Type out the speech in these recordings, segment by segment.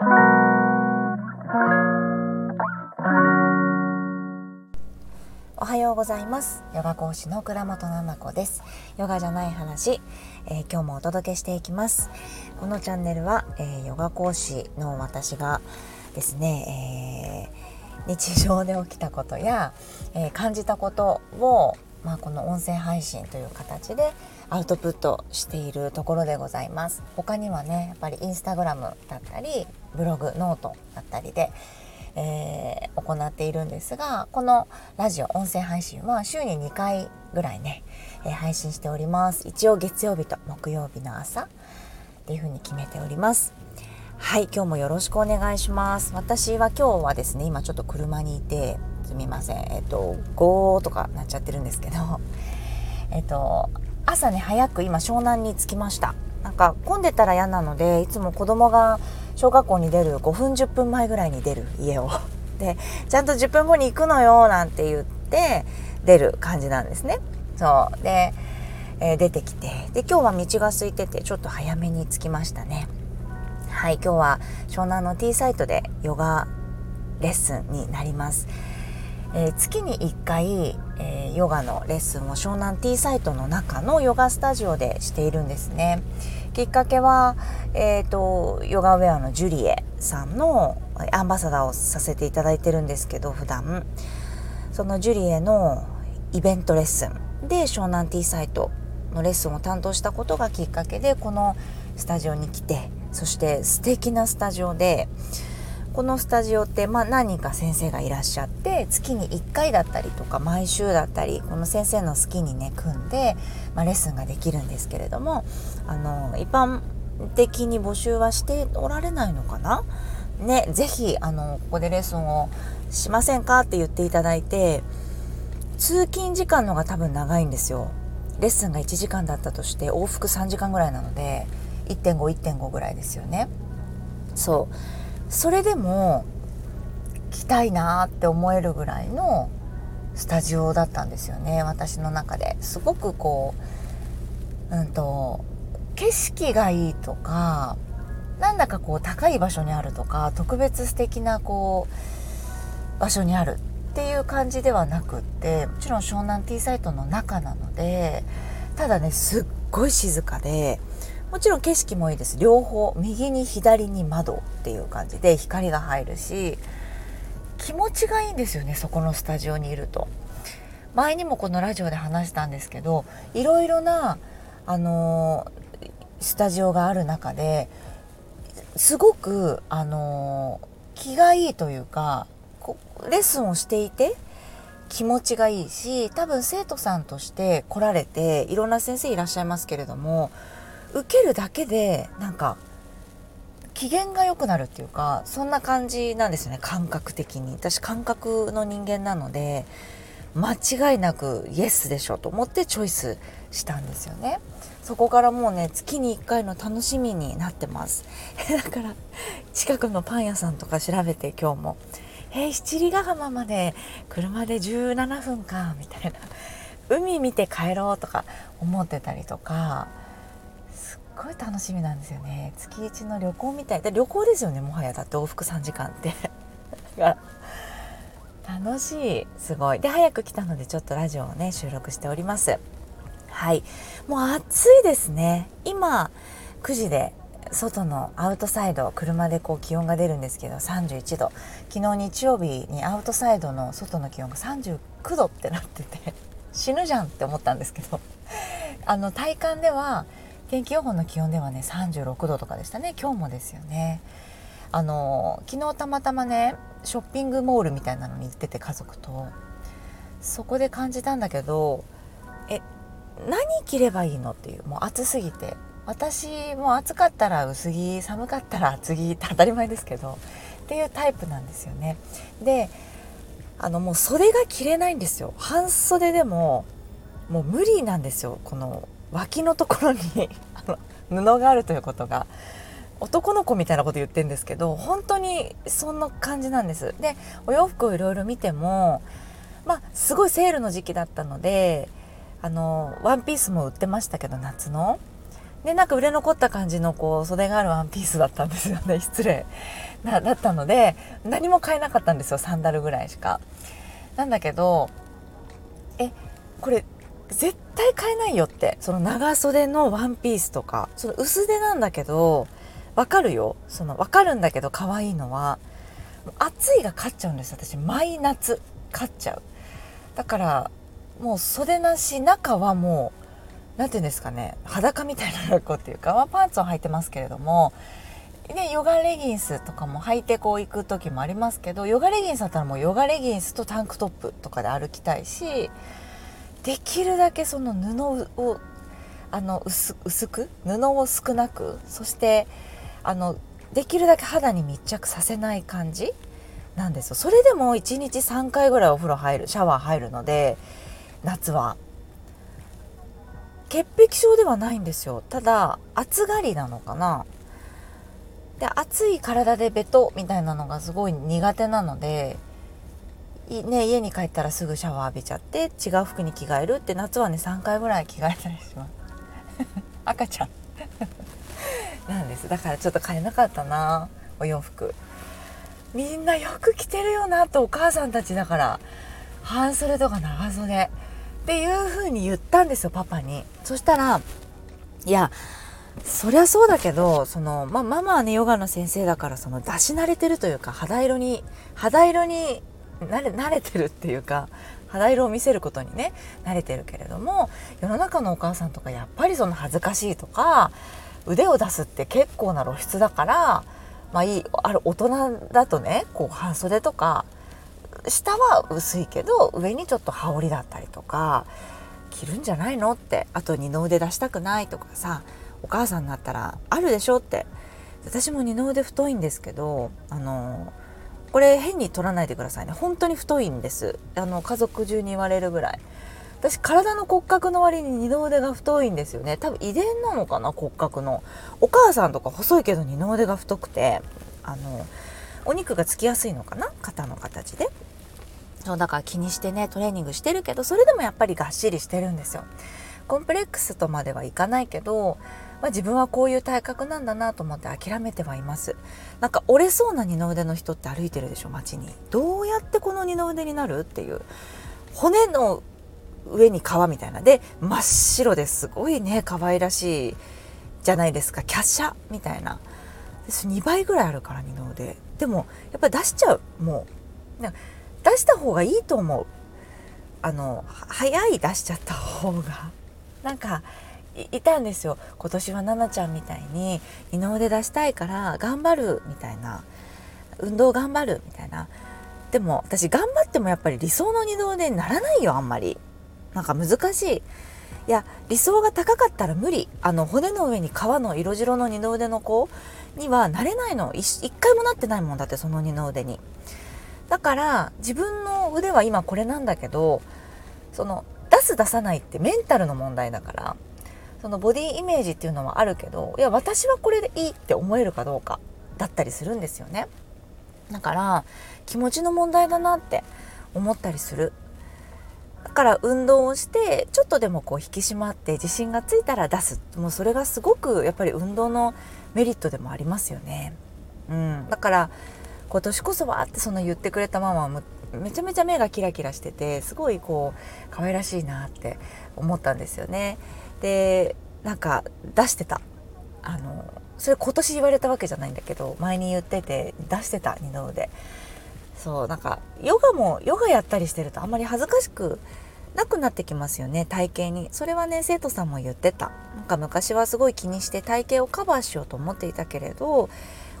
おはようございます。ヨガ講師の倉本々子です。ヨガじゃない話、えー、今日もお届けしていきます。このチャンネルは、えー、ヨガ講師の私がですね、えー、日常で起きたことや、え感じたことをまあ、この音声配信という形でアウトプットしているところでございます。他にはねやっぱりインスタグラムだったりブログノートだったりで、えー、行っているんですがこのラジオ音声配信は週に2回ぐらいね、えー、配信しております。一応月曜日と木曜日の朝っていう風に決めております。はい今日もよろしくお願いします。私は今日はですね今ちょっと車にいてすみません。えっと5とかなっちゃってるんですけど えっと朝ね早く今湘南に着きました。なんか混んでたら嫌なのでいつも子供が小学校に出る5分10分前ぐらいに出る家を。でちゃんと10分後に行くのよなんて言って出る感じなんですね。そう。で、えー、出てきて。で今日は道が空いててちょっと早めに着きましたね。はい今日は湘南の T サイトでヨガレッスンになります。えー、月に1回、えー、ヨガのレッスンを湘南 T サイトの中のヨガスタジオでしているんですね。きっかけは、えーと、ヨガウェアのジュリエさんのアンバサダーをさせていただいてるんですけど普段。そのジュリエのイベントレッスンで湘南 T サイトのレッスンを担当したことがきっかけでこのスタジオに来てそして素敵なスタジオでこのスタジオって、まあ、何人か先生がいらっしゃって月に1回だったりとか毎週だったりこの先生の好きにね組んで、まあ、レッスンができるんですけれどもあの一般的に募集はしておられないのかな？ね、ぜひあのここでレッスンをしませんかって言っていただいて通勤時間の方が多分長いんですよ。レッスンが1時間だったとして往復3時間ぐらいなので1.51.5ぐらいですよね。そう。それでも来たいなって思えるぐらいのスタジオだったんですよね私の中で。すごくこううんと景色がいいとかなんだかこう高い場所にあるとか特別素敵なこう場所にあるっていう感じではなくってもちろん湘南 T サイトの中なのでただねすっごい静かでもちろん景色もいいです。両方右に左に窓っていう感じで光が入るし気持ちがいいんですよねそこのスタジオにいると。前にもこのラジオで話したんですけどいろいろなあのー、スタジオがある中ですごくあのー、気がいいというかレッスンをしていて気持ちがいいし多分生徒さんとして来られていろんな先生いらっしゃいますけれども受けるだけでなんか機嫌が良くなるっていうかそんな感じなんですよね感覚的に。私感覚の人間なので間違いなくイエスでしょと思ってチョイスしたんですよね。そこからもうね月に1回の楽しみになってます。だから近くのパン屋さんとか調べて今日も「えー、七里ヶ浜まで車で17分か」みたいな。海見て帰ろうとか思ってたりとかごい楽しみなんですよね。月一の旅行みたい。で旅行ですよねもはや。だって往復3時間って。楽しい。すごい。で早く来たのでちょっとラジオをね収録しております。はい。もう暑いですね。今9時で外のアウトサイド車でこう気温が出るんですけど31度。昨日日曜日にアウトサイドの外の気温が39度ってなってて死ぬじゃんって思ったんですけど。あの体感では天気予報の気温ではね36度とかでしたね。今日もですよね。あの昨日たまたまねショッピングモールみたいなのに行ってて家族と。そこで感じたんだけどえ何着ればいいのっていう。もう暑すぎて。私も暑かったら薄着寒かったら厚着って当たり前ですけど。っていうタイプなんですよね。であのもう袖が着れないんですよ。半袖でももう無理なんですよ。この脇のところに 布があるということが男の子みたいなこと言ってるんですけど本当にそんな感じなんです。でお洋服をいろいろ見てもまあすごいセールの時期だったのであのワンピースも売ってましたけど夏の。でなんか売れ残った感じのこう袖があるワンピースだったんですよね。失礼。なだったので何も買えなかったんですよ。サンダルぐらいしか。なんだけどえこれ絶対買えないよって。その長袖のワンピースとか。その薄手なんだけどわかるよ。そのわかるんだけど可愛いのは。暑いが勝っちゃうんです私毎夏。勝っちゃう。だからもう袖なし中はもう何て言うんですかね。裸みたいな格好っていうか、まあ、パンツを履いてますけれども。ね、ヨガレギンスとかも履いてこう行く時もありますけどヨガレギンスだったらもうヨガレギンスとタンクトップとかで歩きたいしできるだけその布をあの薄く布を少なくそしてあのできるだけ肌に密着させない感じなんですよ。それでも1日3回ぐらいお風呂入るシャワー入るので夏は。潔癖症ではないんですよ。ただ暑がりなのかな。で暑い体でベトみたいなのがすごい苦手なのでね、家に帰ったらすぐシャワー浴びちゃって違う服に着替えるって夏はね3回ぐらい着替えたりします。赤ちゃん。なんです。だからちょっと買えなかったなお洋服。みんなよく着てるよなとお母さんたちだから半袖とか長袖。っていう風に言ったんですよパパに。そしたらいやそりゃそうだけどその、まあ、ママはねヨガの先生だからその出し慣れてるというか肌色に肌色に慣れ慣れてるっていうか肌色を見せることにね慣れてるけれども世の中のお母さんとかやっぱりその恥ずかしいとか腕を出すって結構な露出だからまあいいある大人だとねこう半袖とか下は薄いけど上にちょっと羽織だったりとか着るんじゃないのってあと二の腕出したくないとかさお母さんになったらあるでしょって。私も二の腕太いんですけどあのこれ変に取らないでくださいね。本当に太いんです。あの家族中に言われるぐらい。私体の骨格の割に二の腕が太いんですよね。多分遺伝なのかな骨格の。お母さんとか細いけど二の腕が太くて。あのお肉がつきやすいのかな？肩の形で。そうだから気にしてねトレーニングしてるけどそれでもやっぱりがっしりしてるんですよ。コンプレックスとまではいかないけど、まあ、自分はこういう体格なんだなと思って諦めてはいます。なんか折れそうな二の腕の人って歩いてるでしょ街に。どうやってこの二の腕になるっていう。骨の上に皮みたいな。で真っ白ですごいね可愛らしいじゃないですか。華奢みたいな。2倍ぐらいあるから二の腕。でもやっぱり出しちゃうもう。出した方がいいと思う。あの早い出しちゃった方が。なんかいたんですよ。今年は奈々ちゃんみたいに二の腕出したいから頑張るみたいな。運動頑張るみたいな。でも私頑張ってもやっぱり理想の二の腕にならないよあんまり。なんか難しい。いや理想が高かったら無理。あの骨の上に皮の色白の二の腕の子にはなれないの。一回もなってないもんだってその二の腕に。だから自分の腕は今これなんだけどその出す出さないってメンタルの問題だから。そのボディイメージっていうのはあるけどいや私はこれでいいって思えるかどうかだったりするんですよね。だから気持ちの問題だなって思ったりする。だから運動をしてちょっとでもこう引き締まって自信がついたら出す。もうそれがすごくやっぱり運動のメリットでもありますよね、うん、だから今年こそはってその言ってくれたママはめちゃめちゃ目がキラキラしててすごいこう可愛らしいなって思ったんですよね。でなんか出してた。あのそれ今年言われたわけじゃないんだけど前に言ってて出してた二の腕。そうなんかヨガもヨガやったりしてるとあんまり恥ずかしくなくなってきますよね体型に。それはね生徒さんも言ってた。なんか昔はすごい気にして体型をカバーしようと思っていたけれど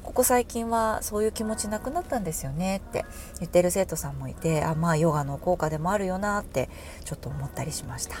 ここ最近はそういう気持ちなくなったんですよねって言ってる生徒さんもいてあまあヨガの効果でもあるよなってちょっと思ったりしました。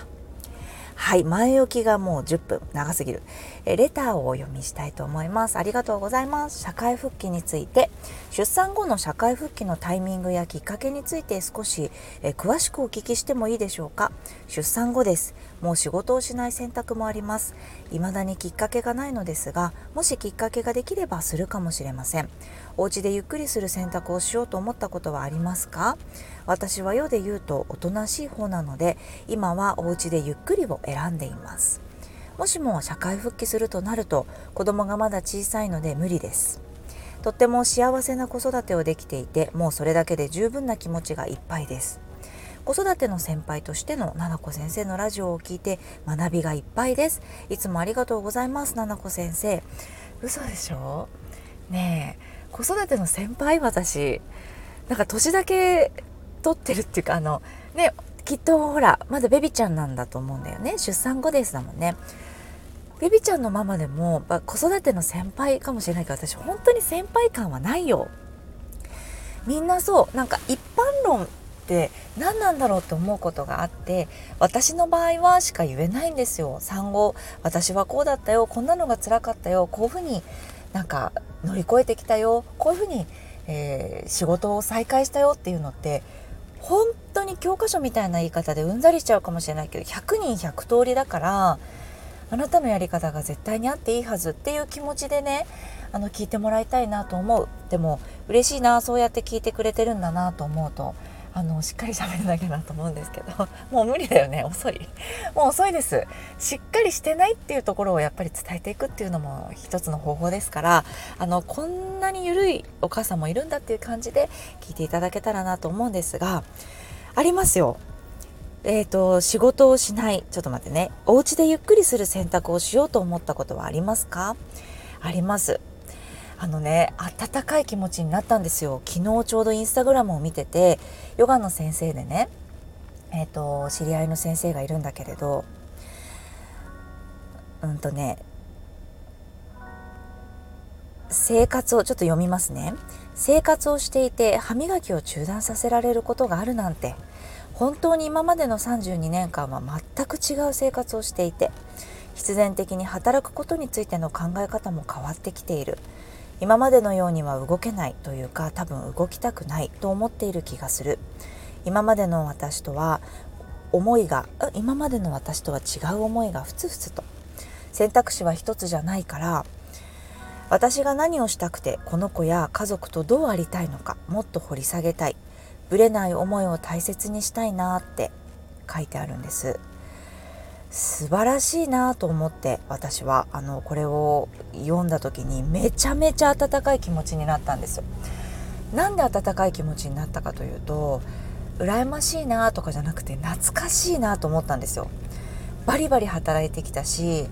はい、前置きがもう10分長すぎる。えレターをお読みしたいと思います。ありがとうございます。社会復帰について、出産後の社会復帰のタイミングやきっかけについて少しえ詳しくお聞きしてもいいでしょうか？出産後です。もう仕事をしない選択もあります。未だにきっかけがないのですが、もしきっかけができればするかもしれません。お家でゆっくりする選択をしようと思ったことはありますか？私は世で言うとおとなしい方なので今はお家でゆっくりを選んでいますもしも社会復帰するとなると子供がまだ小さいので無理ですとっても幸せな子育てをできていてもうそれだけで十分な気持ちがいっぱいです子育ての先輩としてのななこ先生のラジオを聞いて学びがいっぱいです。いつもありがとうございますななこ先生。嘘でしょ？ねえ。子育ての先輩私なんか年だけ取ってるっていうかあのねきっとほらまだベビちゃんなんだと思うんだよね。出産後ですだもんね。ベビちゃんのママでも子育ての先輩かもしれないけど私本当に先輩感はないよ。みんなそうなんか一般論って何なんだろうって思うことがあって私の場合はしか言えないんですよ。産後私はこうだったよこんなのが辛かったよこういうふうになんか乗り越えてきたよこういうふうに、えー、仕事を再開したよっていうのって本当に教科書みたいな言い方でうんざりしちゃうかもしれないけど100人100通りだからあなたのやり方が絶対にあっていいはずっていう気持ちでねあの聞いてもらいたいなと思う。でも嬉しいなそうやって聞いてくれてるんだなと思うとあのしっかり喋るだけだと思うんですけど もう無理だよね遅い。もう遅いです。しっかりしてないっていうところをやっぱり伝えていくっていうのも一つの方法ですからあのこんなに緩いお母さんもいるんだっていう感じで聞いていただけたらなと思うんですがありますよ。えーと、仕事をしないちょっと待ってね。お家でゆっくりする選択をしようと思ったことはありますか？あります。あのね温かい気持ちになったんですよ。昨日ちょうどインスタグラムを見ててヨガの先生でねえっ、ー、と知り合いの先生がいるんだけれどうんとね生活をちょっと読みますね。生活をしていて歯磨きを中断させられることがあるなんて本当に今までの32年間は全く違う生活をしていて必然的に働くことについての考え方も変わってきている。今までのようには動けないというか多分動きたくないと思っている気がする。今までの私とは思いが今までの私とは違う思いがふつふつと。選択肢は一つじゃないから私が何をしたくてこの子や家族とどうありたいのかもっと掘り下げたい。ぶれない思いを大切にしたいなって書いてあるんです。素晴らしいなと思って私はあのこれを読んだ時にめちゃめちゃ温かい気持ちになったんですよ。なんで温かい気持ちになったかというと羨ましいなとかじゃなくて懐かしいなと思ったんですよ。バリバリ働いてきたし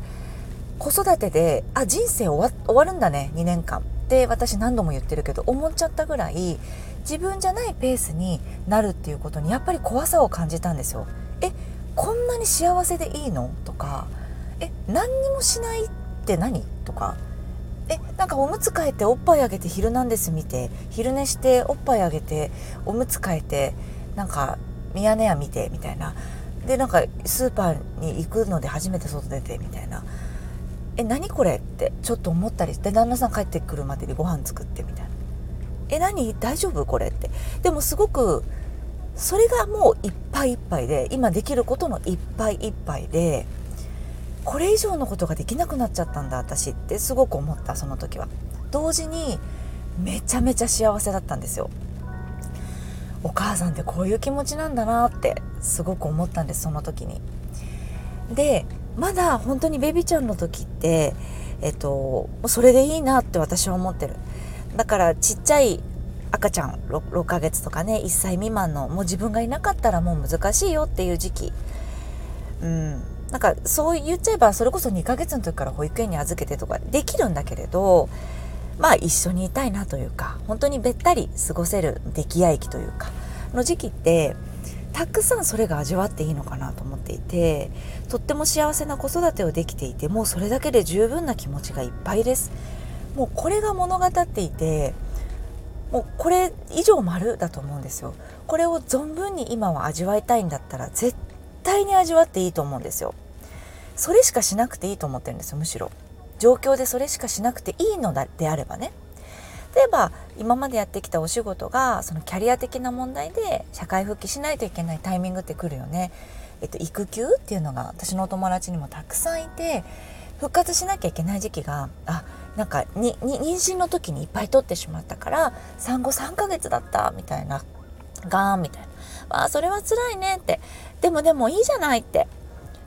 子育てであ人生終わ終わるんだね2年間。って私何度も言ってるけど思っちゃったぐらい自分じゃないペースになるっていうことにやっぱり怖さを感じたんですよ。こんなに幸せでいいの？とかえ何にもしないって何？とかえなんかおむつ替えておっぱいあげて「ヒルナンデス」見て昼寝しておっぱいあげておむつ替えてなんかミヤネ屋見てみたいな。でなんかスーパーに行くので初めて外出てみたいなえ何これ？ってちょっと思ったりして旦那さん帰ってくるまでにご飯作ってみたいなえ何？大丈夫？これ？って。でもすごくそれがもういっぱいいっぱいで今できることのいっぱいいっぱいでこれ以上のことができなくなっちゃったんだ私ってすごく思ったその時は。同時にめちゃめちゃ幸せだったんですよ。お母さんってこういう気持ちなんだなってすごく思ったんですその時に。でまだ本当にベビちゃんの時ってえっとそれでいいなって私は思ってる。だからちっちゃい赤ちゃん 6, 6ヶ月とかね1歳未満のもう自分がいなかったらもう難しいよっていう時期。うん。なんかそう言っちゃえばそれこそ2ヶ月の時から保育園に預けてとかできるんだけれどまあ一緒にいたいなというか本当にべったり過ごせる溺愛期というかの時期ってたくさんそれが味わっていいのかなと思っていてとっても幸せな子育てをできていてもうそれだけで十分な気持ちがいっぱいです。もうこれが物語っていてもうこれ以上丸だと思うんですよ。これを存分に今は味わいたいんだったら絶対に味わっていいと思うんですよ。それしかしなくていいと思ってるんですよむしろ。状況でそれしかしなくていいのであればね。例えば今までやってきたお仕事がそのキャリア的な問題で社会復帰しないといけないタイミングってくるよね、えっと、育休っていうのが私のお友達にもたくさんいて復活しなきゃいけない時期があなんかに妊娠の時にいっぱい取ってしまったから産後3ヶ月だったみたいなガーンみたいな。あそれは辛いねって。でもでもいいじゃないって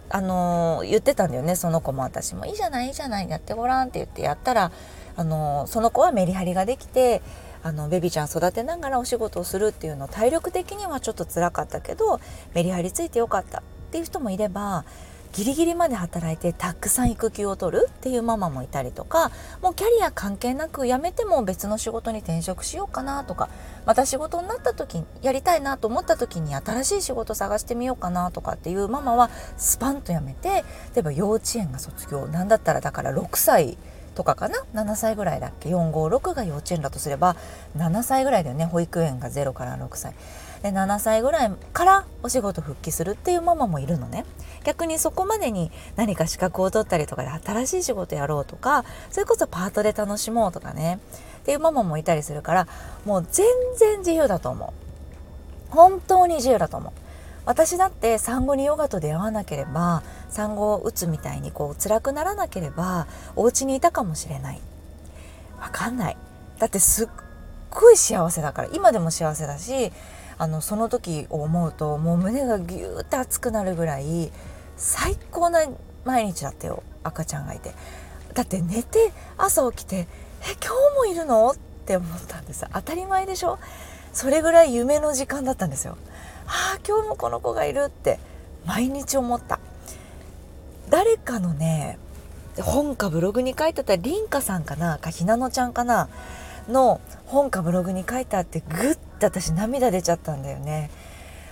あのー、言ってたんだよねその子も私も「いいじゃないいいじゃないやってごらん」って言ってやったら、あのー、その子はメリハリができてあのベビーちゃん育てながらお仕事をするっていうの体力的にはちょっと辛かったけどメリハリついてよかったっていう人もいればギリギリまで働いてたくさん育休を取るっていうママもいたりとかもうキャリア関係なく辞めても別の仕事に転職しようかなとかまた仕事になった時やりたいなと思った時に新しい仕事探してみようかなとかっていうママはスパンと辞めて例えば幼稚園が卒業なんだったらだから6歳とかかな？7歳ぐらいだっけ？456が幼稚園だとすれば7歳ぐらいだよね？保育園が0から6歳。で7歳ぐらいからお仕事復帰するっていうママもいるのね。逆にそこまでに何か資格を取ったりとかで新しい仕事やろうとかそれこそパートで楽しもうとかね。っていうママもいたりするからもう全然自由だと思う。本当に自由だと思う。私だって産後にヨガと出会わなければ産後を打つみたいにこう辛くならなければお家にいたかもしれない。わかんない。だってすっごい幸せだから。今でも幸せだしあのその時を思うともう胸がギューって熱くなるぐらい最高な毎日だったよ赤ちゃんがいて。だって寝て朝起きて「え今日もいるの?」って思ったんです。当たり前でしょ？それぐらい夢の時間だったんですよああ今日もこの子がいるって毎日思った。誰かのね本かブログに書いてあったりんかさんかな？かひなのちゃんかな？の本かブログに書いてあってグッて私涙出ちゃったんだよね。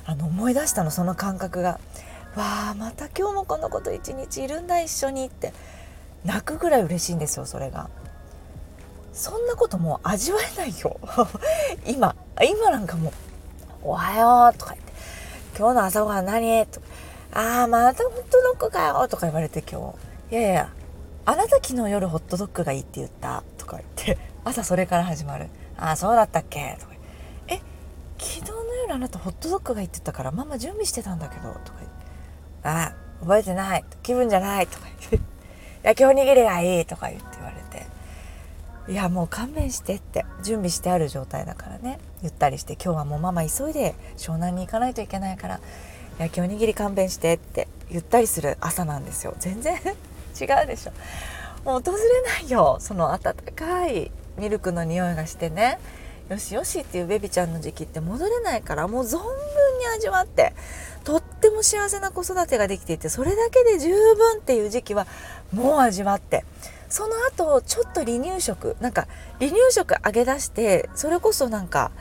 あの思い出したのその感覚が。わあまた今日もこの子と一日いるんだ一緒にって。泣くぐらい嬉しいんですよそれが。そんなこともう味わえないよ。今今なんかもう「おはよう」とか言って「今日の朝ごはん何?」とか「ああまたホットドッグかよ」とか言われて今日「いやいやあなた昨日夜ホットドッグがいいって言った」とか言って。朝それから始まる「ああそうだったっけ?」とか「え昨日の夜あなたホットドッグがいいって言ったからママ準備してたんだけど」とか言って「あ覚えてない気分じゃない」とか言って「焼きおにぎりがいい」とか言って言われて「いやもう勘弁して」って。準備してある状態だからね。ゆったりして「今日はもうママ急いで。湘南に行かないといけないから。焼きおにぎり勘弁して」って。ゆったりする朝なんですよ。全然 違うでしょ。もう訪れないよ。その温かいミルクの匂いがしてね。よしよしっていうベビちゃんの時期って戻れないから。もう存分に味わってとっても幸せな子育てができていてそれだけで十分っていう時期はもう味わってその後ちょっと離乳食なんか離乳食あげ出してそれこそなんか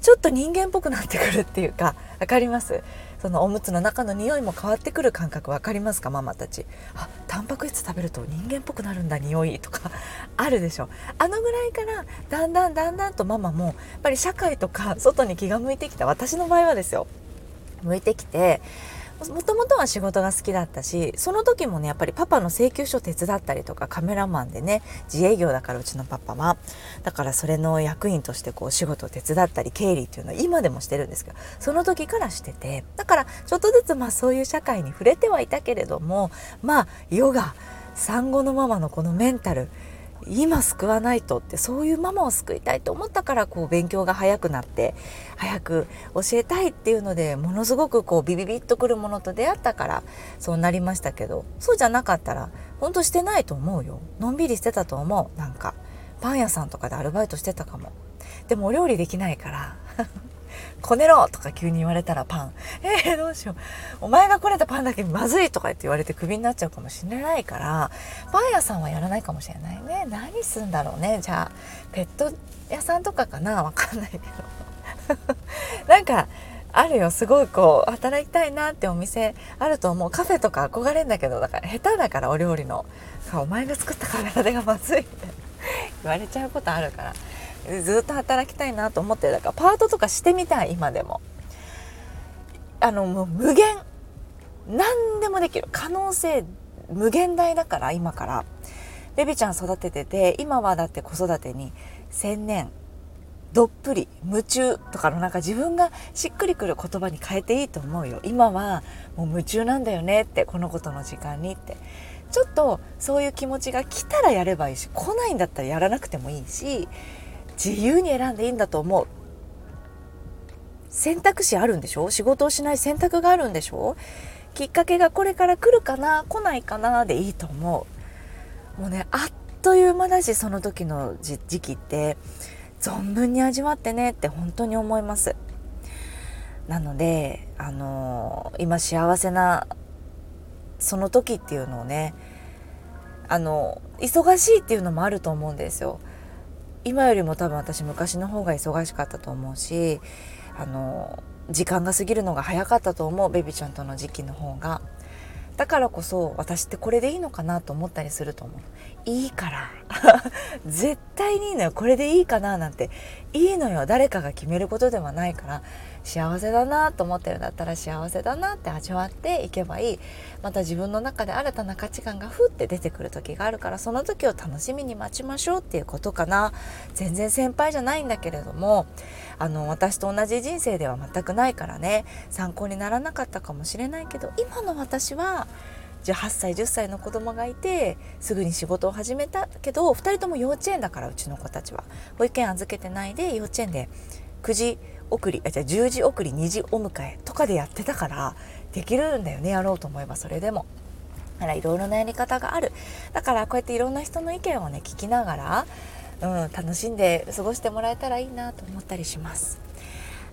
ちょっと人間っぽくなってくるっていうか分かります？そのおむつの中の匂いも変わってくる感覚分かりますか？ママたち。あタンパク質食べると人間っぽくなるんだ匂いとか。あるでしょ。あのぐらいからだんだんだんだんとママもやっぱり社会とか外に気が向いてきた。私の場合はですよ。向いてきてもともとは仕事が好きだったしその時もねやっぱりパパの請求書手伝ったりとかカメラマンでね自営業だからうちのパパは。だからそれの役員としてこう仕事を手伝ったり経理っていうのは今でもしてるんですけどその時からしてて。だからちょっとずつまあそういう社会に触れてはいたけれどもまあヨガ産後のママのこのメンタル今救わないとってそういうママを救いたいと思ったからこう勉強が早くなって早く教えたいっていうのでものすごくこうビビビッとくるものと出会ったからそうなりましたけどそうじゃなかったら本当してないと思うよ。のんびりしてたと思う。なんかパン屋さんとかでアルバイトしてたかも。でもお料理できないから。こねろとか急に言われたらパン。えー、どうしよう。お前がこねたパンだけまずいとか言って言われてクビになっちゃうかもしれないから、パン屋さんはやらないかもしれないね。何すんだろうね。じゃあ、ペット屋さんとかかな？わかんないけど。なんか、あるよすごいこう働きたいなってお店あると思うカフェとか憧れんだけどだから下手だからお料理のお前が作ったカメラでがまずいって言われちゃうことあるからずっと働きたいなと思ってだからパートとかしてみたい今でも。あのもう無限。何でもできる。可能性無限大だから今から。ベビちゃん育ててて今はだって子育てに専念どっぷり夢中とかのなんか自分がしっくりくる言葉に変えていいと思うよ。今はもう夢中なんだよねってこのことの時間にって。ちょっとそういう気持ちが来たらやればいいし来ないんだったらやらなくてもいいし自由に選んでいいんだと思う。選択肢あるんでしょ？仕事をしない選択があるんでしょ？きっかけがこれから来るかな？来ないかなでいいと思う。もうねあっという間だしその時の時期って存分に味わってねって本当に思います。なのであのー、今幸せなその時っていうのをねあの忙しいっていうのもあると思うんですよ。今よりも多分私昔の方が忙しかったと思うしあの時間が過ぎるのが早かったと思うベビちゃんとの時期の方が。だからこそ私ってこれでいいのかなと思ったりすると思う。いいから。絶対にいいのよ。これでいいかななんて。いいのよ。誰かが決めることではないから。幸せだなと思ってるんだったら幸せだなって味わっていけばいい。また自分の中で新たな価値観がふって出てくる時があるからその時を楽しみに待ちましょうっていうことかな。全然先輩じゃないんだけれどもあの私と同じ人生では全くないからね。参考にならなかったかもしれないけど今の私はじゃあ8歳10歳の子供がいてすぐに仕事を始めたけど2人とも幼稚園だからうちの子たちは。保育園預けてないで幼稚園で9時送りあじゃあ10時送り2時お迎えとかでやってたからできるんだよねやろうと思えばそれでも。だからいろいろなやり方があるだからこうやっていろんな人の意見をね聞きながら、うん、楽しんで過ごしてもらえたらいいなと思ったりします。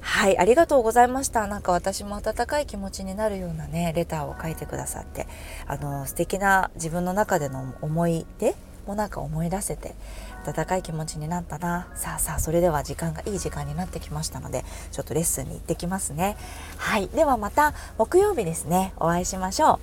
はい、ありがとうございました。なんか私も温かい気持ちになるようなね、レターを書いてくださって、あの、素敵な自分の中での思い出もなんか思い出せて、温かい気持ちになったな。さあさあそれでは時間がいい時間になってきましたのでちょっとレッスンに行ってきますね。はい。ではまた木曜日ですね。お会いしましょう。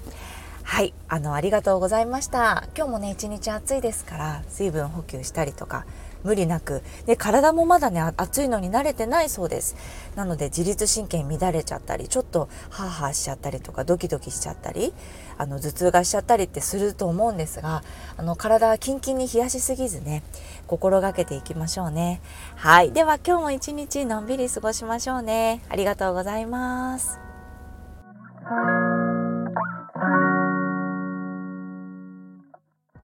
はい。あのありがとうございました。今日もね一日暑いですから水分補給したりとか無理なく。で体もまだね暑いのに慣れてないそうです。なので自律神経乱れちゃったりちょっとハーハーしちゃったりとかドキドキしちゃったりあの頭痛がしちゃったりってすると思うんですがあの体はキンキンに冷やしすぎずね心がけていきましょうね。はい。では今日も一日のんびり過ごしましょうね。ありがとうございます。